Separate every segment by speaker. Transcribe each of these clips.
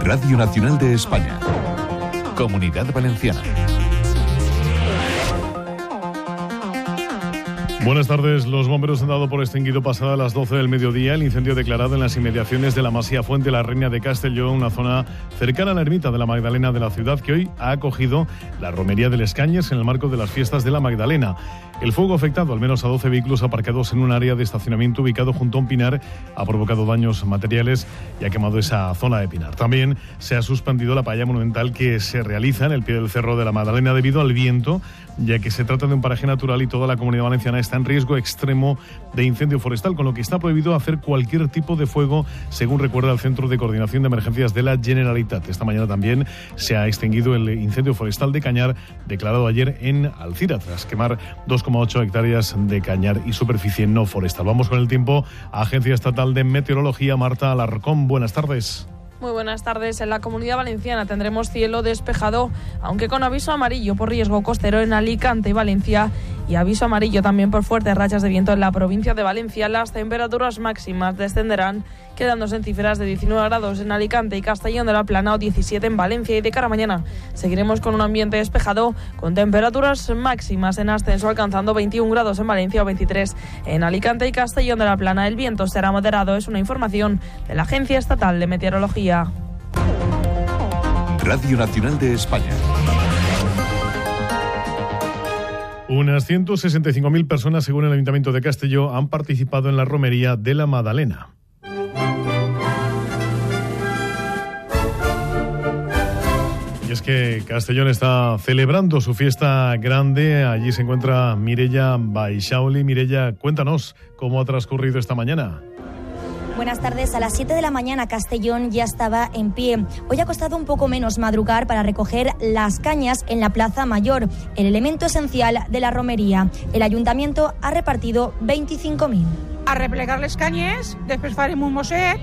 Speaker 1: Radio Nacional de España. Comunidad Valenciana.
Speaker 2: Buenas tardes. Los bomberos han dado por extinguido pasada las 12 del mediodía el incendio declarado en las inmediaciones de la Masía Fuente La Reina de Castelló, una zona cercana a la ermita de la Magdalena de la ciudad que hoy ha acogido la romería del Escañes en el marco de las fiestas de la Magdalena. El fuego afectado al menos a 12 vehículos aparcados en un área de estacionamiento ubicado junto a un pinar, ha provocado daños materiales y ha quemado esa zona de pinar. También se ha suspendido la paella monumental que se realiza en el pie del cerro de la Magdalena debido al viento, ya que se trata de un paraje natural y toda la comunidad valenciana está en riesgo extremo de incendio forestal, con lo que está prohibido hacer cualquier tipo de fuego, según recuerda el Centro de Coordinación de Emergencias de la Generalitat. Esta mañana también se ha extinguido el incendio forestal de Cañar, declarado ayer en Alcira, tras quemar dos 2,8 hectáreas de cañar y superficie no forestal. Vamos con el tiempo. Agencia Estatal de Meteorología, Marta Alarcón. Buenas tardes.
Speaker 3: Muy buenas tardes. En la comunidad valenciana tendremos cielo despejado, aunque con aviso amarillo por riesgo costero en Alicante y Valencia y aviso amarillo también por fuertes rachas de viento en la provincia de Valencia. Las temperaturas máximas descenderán, quedándose en cifras de 19 grados en Alicante y Castellón de la Plana o 17 en Valencia. Y de cara a mañana seguiremos con un ambiente despejado, con temperaturas máximas en ascenso, alcanzando 21 grados en Valencia o 23 en Alicante y Castellón de la Plana. El viento será moderado, es una información de la Agencia Estatal de Meteorología.
Speaker 1: Radio Nacional de España.
Speaker 2: Unas 165.000 personas, según el Ayuntamiento de Castelló, han participado en la romería de la Madalena. Y es que Castellón está celebrando su fiesta grande. Allí se encuentra Mirella Baixauli. Mirella, cuéntanos cómo ha transcurrido esta mañana.
Speaker 4: Buenas tardes. A las 7 de la mañana Castellón ya estaba en pie. Hoy ha costado un poco menos madrugar para recoger las cañas en la Plaza Mayor, el elemento esencial de la romería. El ayuntamiento ha repartido 25.000.
Speaker 5: A replegar les canyes, després farem un mosset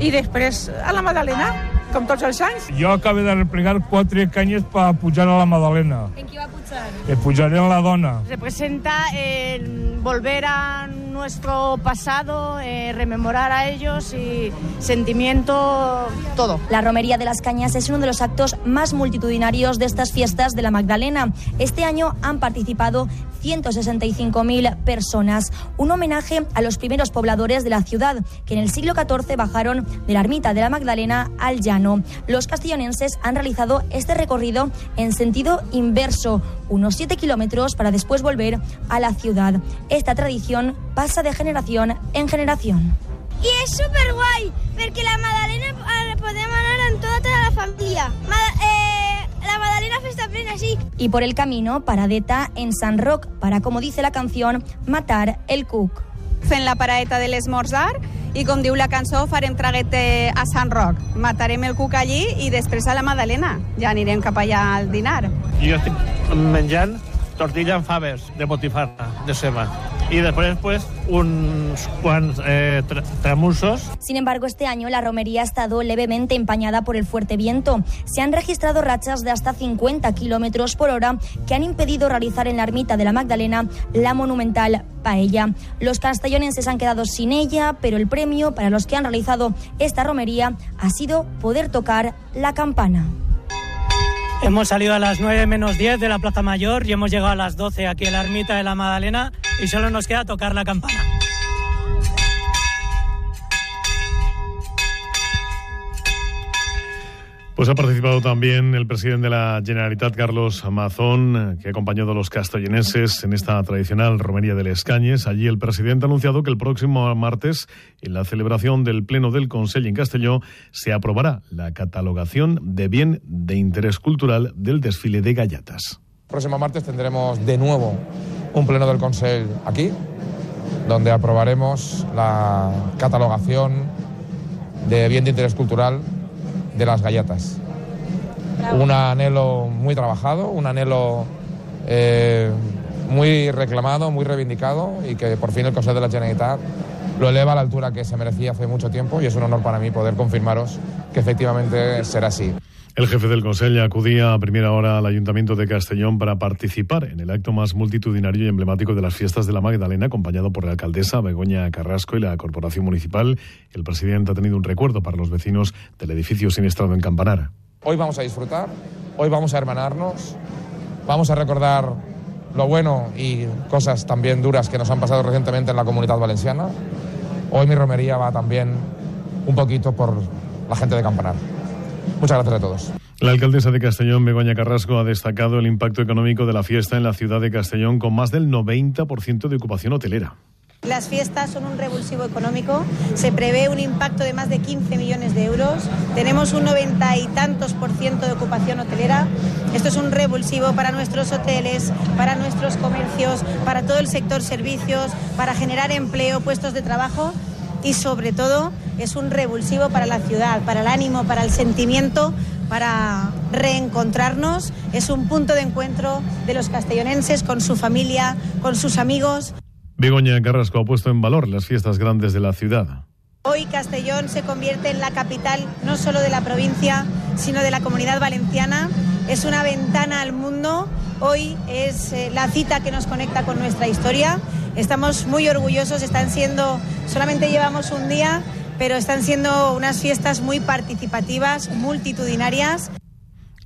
Speaker 5: i després a la Madalena, com tots els anys.
Speaker 6: Jo acabo de replegar quatre canyes per pujar a la Madalena.
Speaker 4: En qui va pujar?
Speaker 6: E pujaré en la dona.
Speaker 7: representa el volver a nuestro pasado, eh, rememorar a ellos y sentimiento, todo.
Speaker 4: La romería de las cañas es uno de los actos más multitudinarios de estas fiestas de la Magdalena. Este año han participado 165.000 personas. Un homenaje a los primeros pobladores de la ciudad, que en el siglo XIV bajaron de la ermita de la Magdalena al llano. Los castellonenses han realizado este recorrido en sentido inverso, unos 7 kilómetros para después volver a la ciudad. Esta tradición pasa de generación en generación.
Speaker 8: I és superguai, perquè la Madalena podem anar amb tota, la família. Ma eh, la Madalena festa plena, sí.
Speaker 4: Y por el camino, paradeta en San Roc, para, como dice la canción, matar el cuc.
Speaker 7: Fent la paraeta de l'esmorzar i, com diu la cançó, farem traguete a Sant Roc. Matarem el cuc allí i després a la Madalena. Ja anirem cap allà al dinar.
Speaker 9: Jo estic menjant tortilla amb faves de botifarra, de ceba. I després, pues, uns quants eh, tra tramussos.
Speaker 4: Sin embargo, este año la romería ha estado levemente empañada por el fuerte viento. Se han registrado rachas de hasta 50 kilómetros por hora que han impedido realizar en la ermita de la Magdalena la monumental paella. Los castellonenses han quedado sin ella, pero el premio para los que han realizado esta romería ha sido poder tocar la campana.
Speaker 10: Hemos salido a las 9 menos 10 de la Plaza Mayor y hemos llegado a las 12 aquí en la ermita de la Magdalena y solo nos queda tocar la campana.
Speaker 2: Pues ha participado también el presidente de la Generalitat, Carlos Mazón, que ha acompañado a los castellonenses en esta tradicional romería del Escañes. Allí el presidente ha anunciado que el próximo martes, en la celebración del Pleno del Consejo en Castelló, se aprobará la catalogación de bien de interés cultural del desfile de gallatas.
Speaker 11: Próximo martes tendremos de nuevo un Pleno del Consejo aquí, donde aprobaremos la catalogación de bien de interés cultural de las gallatas. Un anhelo muy trabajado, un anhelo eh, muy reclamado, muy reivindicado y que por fin el Consejo de la Generalitat lo eleva a la altura que se merecía hace mucho tiempo y es un honor para mí poder confirmaros que efectivamente será así.
Speaker 2: El jefe del Consejo acudía a primera hora al Ayuntamiento de Castellón para participar en el acto más multitudinario y emblemático de las fiestas de la Magdalena, acompañado por la alcaldesa Begoña Carrasco y la Corporación Municipal. El presidente ha tenido un recuerdo para los vecinos del edificio siniestrado en Campanar.
Speaker 11: Hoy vamos a disfrutar, hoy vamos a hermanarnos, vamos a recordar lo bueno y cosas también duras que nos han pasado recientemente en la comunidad valenciana. Hoy mi romería va también un poquito por la gente de Campanar. Muchas gracias a todos.
Speaker 2: La alcaldesa de Castellón, Begoña Carrasco, ha destacado el impacto económico de la fiesta en la ciudad de Castellón con más del 90% de ocupación hotelera.
Speaker 12: Las fiestas son un revulsivo económico, se prevé un impacto de más de 15 millones de euros, tenemos un noventa y tantos por ciento de ocupación hotelera. Esto es un revulsivo para nuestros hoteles, para nuestros comercios, para todo el sector servicios, para generar empleo, puestos de trabajo y sobre todo es un revulsivo para la ciudad, para el ánimo, para el sentimiento, para reencontrarnos. Es un punto de encuentro de los castellonenses con su familia, con sus amigos.
Speaker 2: Begoña Carrasco ha puesto en valor las fiestas grandes de la ciudad.
Speaker 12: Hoy Castellón se convierte en la capital no solo de la provincia, sino de la comunidad valenciana. Es una ventana al mundo. Hoy es eh, la cita que nos conecta con nuestra historia. Estamos muy orgullosos. Están siendo, solamente llevamos un día, pero están siendo unas fiestas muy participativas, multitudinarias.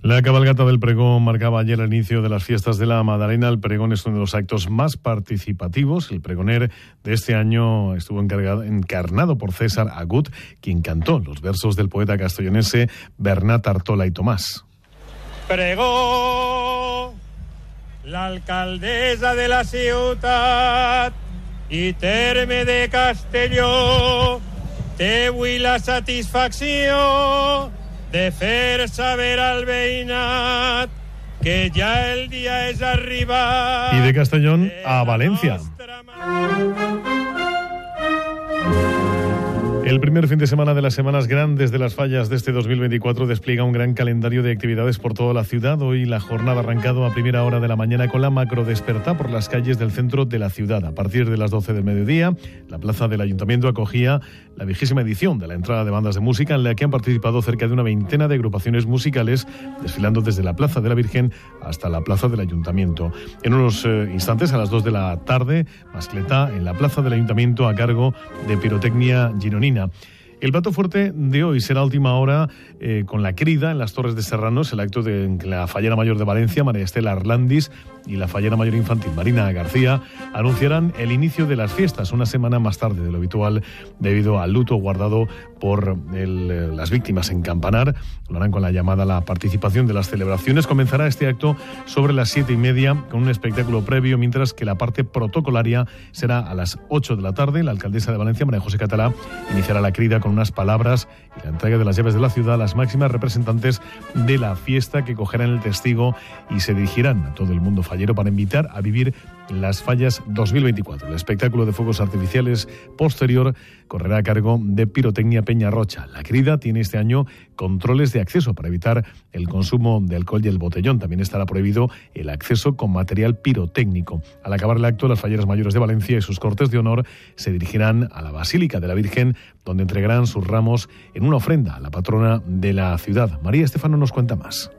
Speaker 2: La cabalgata del pregón marcaba ayer el inicio de las fiestas de la Madalena. El pregón es uno de los actos más participativos. El pregoner de este año estuvo encarnado por César Agut, quien cantó los versos del poeta castellonense Bernat Artola y Tomás.
Speaker 13: Pregó la alcaldesa de la ciudad y terme de Castelló, te voy la satisfacción de fer saber al veïnat que ya el día es arriba.
Speaker 2: Y de Castellón a Valencia. El primer fin de semana de las semanas grandes de las fallas de este 2024 despliega un gran calendario de actividades por toda la ciudad. Hoy la jornada ha arrancado a primera hora de la mañana con la macro desperta por las calles del centro de la ciudad. A partir de las 12 del mediodía, la plaza del ayuntamiento acogía la vigésima edición de la entrada de bandas de música en la que han participado cerca de una veintena de agrupaciones musicales desfilando desde la plaza de la Virgen hasta la plaza del ayuntamiento. En unos eh, instantes, a las 2 de la tarde, mascleta en la plaza del ayuntamiento a cargo de pirotecnia gironina. El plato fuerte de hoy será última hora eh, con la crida en las Torres de Serranos, el acto de la fallera mayor de Valencia, María Estela Arlandis, y la fallera mayor infantil, Marina García, anunciarán el inicio de las fiestas una semana más tarde de lo habitual debido al luto guardado por eh, las víctimas en Campanar. Lo harán con la llamada la participación de las celebraciones. Comenzará este acto sobre las siete y media con un espectáculo previo, mientras que la parte protocolaria será a las ocho de la tarde. La alcaldesa de Valencia, María José Catalá, iniciará la crida con unas palabras y la entrega de las llaves de la ciudad a las máximas representantes de la fiesta que cogerán el testigo y se dirigirán a todo el mundo para invitar a vivir las fallas 2024. El espectáculo de fuegos artificiales posterior correrá a cargo de Pirotecnia Peña Rocha. La crida tiene este año controles de acceso para evitar el consumo de alcohol y el botellón. También estará prohibido el acceso con material pirotécnico. Al acabar el acto, las falleras mayores de Valencia y sus cortes de honor se dirigirán a la Basílica de la Virgen, donde entregarán sus ramos en una ofrenda a la patrona de la ciudad. María Estefano nos cuenta más.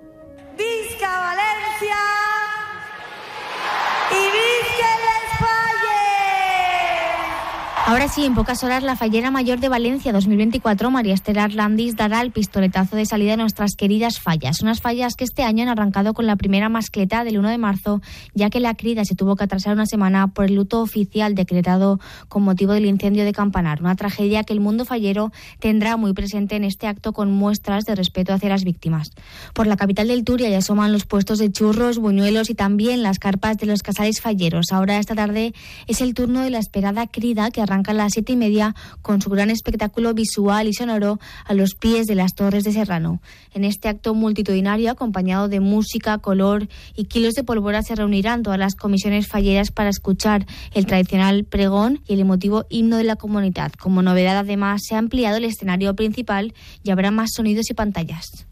Speaker 14: Ahora sí, en pocas horas, la fallera mayor de Valencia 2024, María Estela Arlandis, dará el pistoletazo de salida a nuestras queridas fallas. Unas fallas que este año han arrancado con la primera mascleta del 1 de marzo, ya que la crida se tuvo que atrasar una semana por el luto oficial decretado con motivo del incendio de Campanar. Una tragedia que el mundo fallero tendrá muy presente en este acto con muestras de respeto hacia las víctimas. Por la capital del Turia ya asoman los puestos de churros, buñuelos y también las carpas de los casales falleros. Ahora, esta tarde, es el turno de la esperada crida que arranca a las siete y media con su gran espectáculo visual y sonoro a los pies de las Torres de Serrano. En este acto multitudinario, acompañado de música, color y kilos de pólvora, se reunirán todas las comisiones falleras para escuchar el tradicional pregón y el emotivo himno de la comunidad. Como novedad, además, se ha ampliado el escenario principal y habrá más sonidos y pantallas.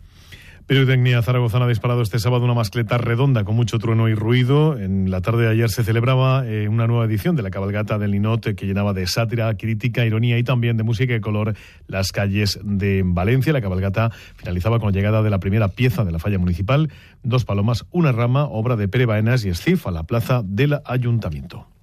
Speaker 2: Pirotecnia Zaragozana ha disparado este sábado una mascleta redonda con mucho trueno y ruido. En la tarde de ayer se celebraba eh, una nueva edición de la cabalgata del Linot que llenaba de sátira, crítica, ironía y también de música y color las calles de Valencia. La cabalgata finalizaba con la llegada de la primera pieza de la falla municipal, dos palomas, una rama, obra de Pere Baenas y Escif a la plaza del Ayuntamiento.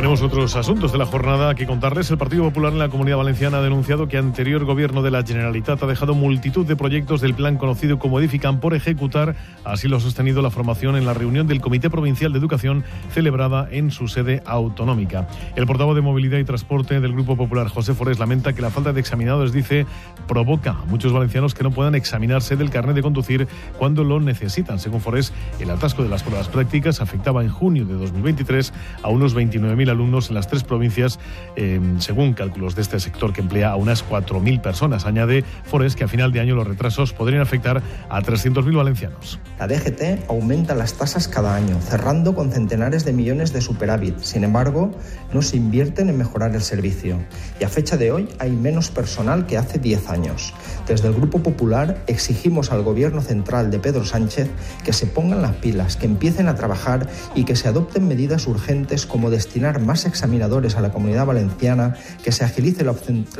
Speaker 2: Tenemos otros asuntos de la jornada que contarles. El Partido Popular en la Comunidad Valenciana ha denunciado que anterior gobierno de la Generalitat ha dejado multitud de proyectos del plan conocido como Edifican por ejecutar. Así lo ha sostenido la formación en la reunión del Comité Provincial de Educación celebrada en su sede autonómica. El portavoz de Movilidad y Transporte del Grupo Popular, José Forés, lamenta que la falta de examinados, dice, provoca a muchos valencianos que no puedan examinarse del carnet de conducir cuando lo necesitan. Según Forés, el atasco de las pruebas prácticas afectaba en junio de 2023 a unos 29.000 alumnos en las tres provincias, eh, según cálculos de este sector que emplea a unas 4.000 personas. Añade Forest que a final de año los retrasos podrían afectar a 300.000 valencianos.
Speaker 15: La DGT aumenta las tasas cada año, cerrando con centenares de millones de superávit. Sin embargo, no se invierten en mejorar el servicio. Y a fecha de hoy hay menos personal que hace 10 años. Desde el Grupo Popular exigimos al Gobierno central de Pedro Sánchez que se pongan las pilas, que empiecen a trabajar y que se adopten medidas urgentes como destinar más examinadores a la comunidad valenciana, que se agilice la,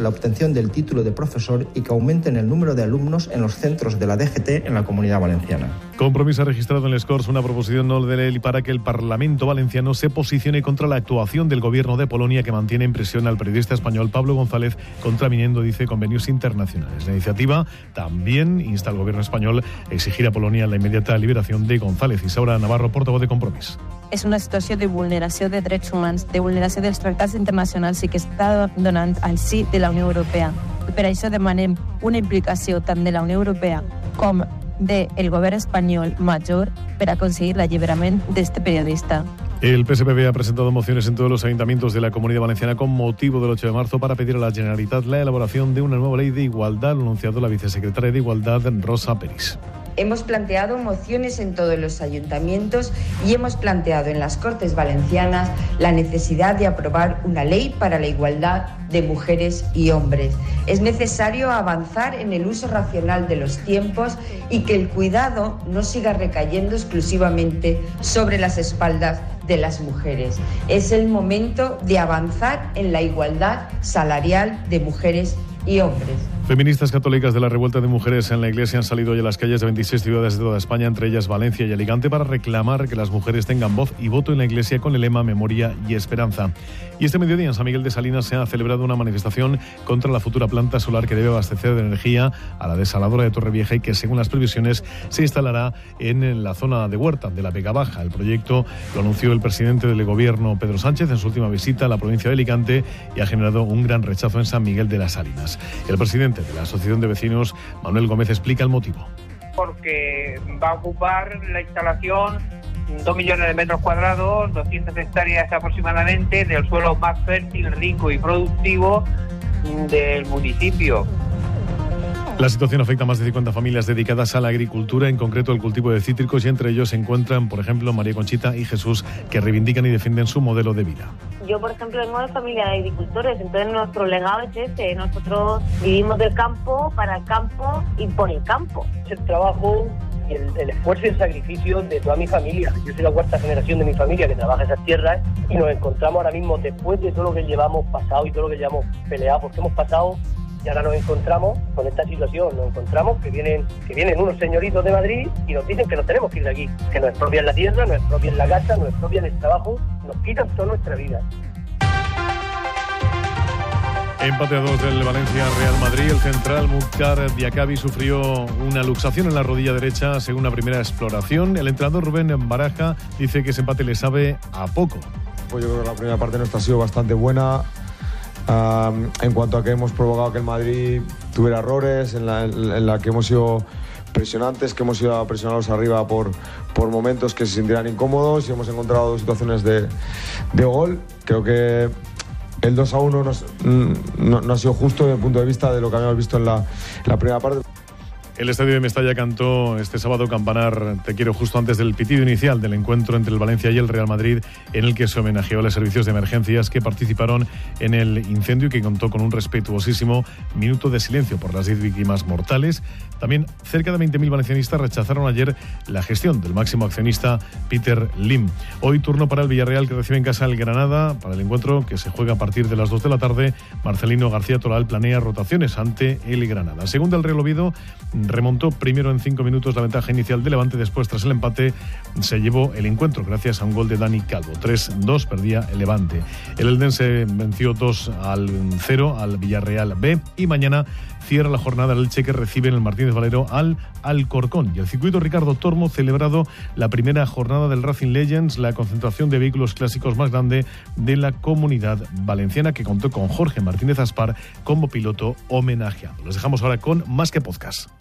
Speaker 15: obtención del título de profesor y que aumenten el número de alumnos en los centros de la DGT en la comunidad valenciana.
Speaker 2: Compromiso ha registrado en el SCORS una proposición no de ley para que el Parlamento valenciano se posicione contra la actuación del gobierno de Polonia que mantiene en prisión al periodista español Pablo González, contraviniendo, dice, convenios internacionales. La iniciativa también insta al gobierno español a exigir a Polonia la inmediata liberación de González. Isaura Navarro, portavoz de Compromís.
Speaker 16: És una situació de vulneració de drets humans, de vulneració dels tractats internacionals i que està donant al sí de la Unió Europea. Per això demanem una implicació tant de la Unió Europea com del govern espanyol major per aconseguir l'alliberament d'este periodista.
Speaker 2: El PSPB ha presentado mociones en todos los ayuntamientos de la Comunidad Valenciana con motivo del 8 de marzo para pedir a la Generalitat la elaboración de una nueva ley de igualdad, lo anunciado la vicesecretaria de Igualdad, Rosa Peris.
Speaker 17: Hemos planteado mociones en todos los ayuntamientos y hemos planteado en las Cortes Valencianas la necesidad de aprobar una ley para la igualdad de mujeres y hombres. Es necesario avanzar en el uso racional de los tiempos y que el cuidado no siga recayendo exclusivamente sobre las espaldas de las mujeres. Es el momento de avanzar en la igualdad salarial de mujeres y hombres.
Speaker 2: Feministas católicas de la revuelta de mujeres en la iglesia han salido hoy a las calles de 26 ciudades de toda España, entre ellas Valencia y Alicante, para reclamar que las mujeres tengan voz y voto en la iglesia con el lema Memoria y Esperanza. Y este mediodía en San Miguel de Salinas se ha celebrado una manifestación contra la futura planta solar que debe abastecer de energía a la desaladora de Torrevieja y que, según las previsiones, se instalará en la zona de Huerta de la Vega Baja. El proyecto lo anunció el presidente del gobierno, Pedro Sánchez, en su última visita a la provincia de Alicante y ha generado un gran rechazo en San Miguel de las Salinas. El presidente de la Asociación de Vecinos, Manuel Gómez, explica el motivo.
Speaker 18: Porque va a ocupar la instalación 2 millones de metros cuadrados, 200 hectáreas aproximadamente del suelo más fértil, rico y productivo del municipio.
Speaker 2: La situación afecta a más de 50 familias dedicadas a la agricultura, en concreto el cultivo de cítricos, y entre ellos se encuentran, por ejemplo, María Conchita y Jesús, que reivindican y defienden su modelo de vida.
Speaker 19: Yo, por ejemplo, vengo de familia de agricultores, entonces nuestro legado es este. Nosotros vivimos del campo, para el campo y por el campo.
Speaker 20: El trabajo y el, esfuerzo y el sacrificio de toda mi familia. Yo soy la cuarta generación de mi familia que trabaja esas tierras y nos encontramos ahora mismo, después de todo lo que llevamos pasado y todo lo que llevamos peleado, porque hemos pasado y ahora nos encontramos con esta situación, nos encontramos que vienen, que vienen unos señoritos de Madrid y nos dicen que nos tenemos que ir de aquí, que nos expropian la tierra, nos expropian la casa, nos expropian el trabajo, nos quitan toda nuestra vida.
Speaker 2: Empate a dos del Valencia Real Madrid. El central Mukhtar Diakabi sufrió una luxación en la rodilla derecha según la primera exploración. El entrenador Rubén Baraja dice que ese empate le sabe a poco.
Speaker 21: Pues yo creo que la primera parte nuestra ha sido bastante buena en cuanto a que hemos provocado que el Madrid tuviera errores, en la, que hemos sido presionantes, que hemos sido presionados arriba por, por momentos que se sintieran incómodos y hemos encontrado situaciones de, gol. Creo que el 2 a 1 no, ha sido justo desde el punto de vista de lo que habíamos visto en la, la primera parte.
Speaker 2: El estadio de Mestalla cantó este sábado campanar Te quiero justo antes del pitido inicial del encuentro entre el Valencia y el Real Madrid, en el que se homenajeó a los servicios de emergencias que participaron en el incendio y que contó con un respetuosísimo minuto de silencio por las 10 víctimas mortales. También cerca de 20.000 valencianistas rechazaron ayer la gestión del máximo accionista Peter Lim. Hoy turno para el Villarreal que recibe en casa el Granada para el encuentro que se juega a partir de las 2 de la tarde. Marcelino García Toral planea rotaciones ante el Granada. Según el Real Oviedo, remontó primero en cinco minutos la ventaja inicial de Levante, después tras el empate se llevó el encuentro gracias a un gol de Dani Calvo. 3-2 perdía el Levante. El Eldense venció 2 al 0 al Villarreal B y mañana cierra la jornada el Elche que recibe en el Martínez Valero al Alcorcón. Y el circuito Ricardo Tormo celebrado la primera jornada del Racing Legends, la concentración de vehículos clásicos más grande de la comunidad valenciana que contó con Jorge Martínez Aspar como piloto homenajeado. Los dejamos ahora con Más que Podcast.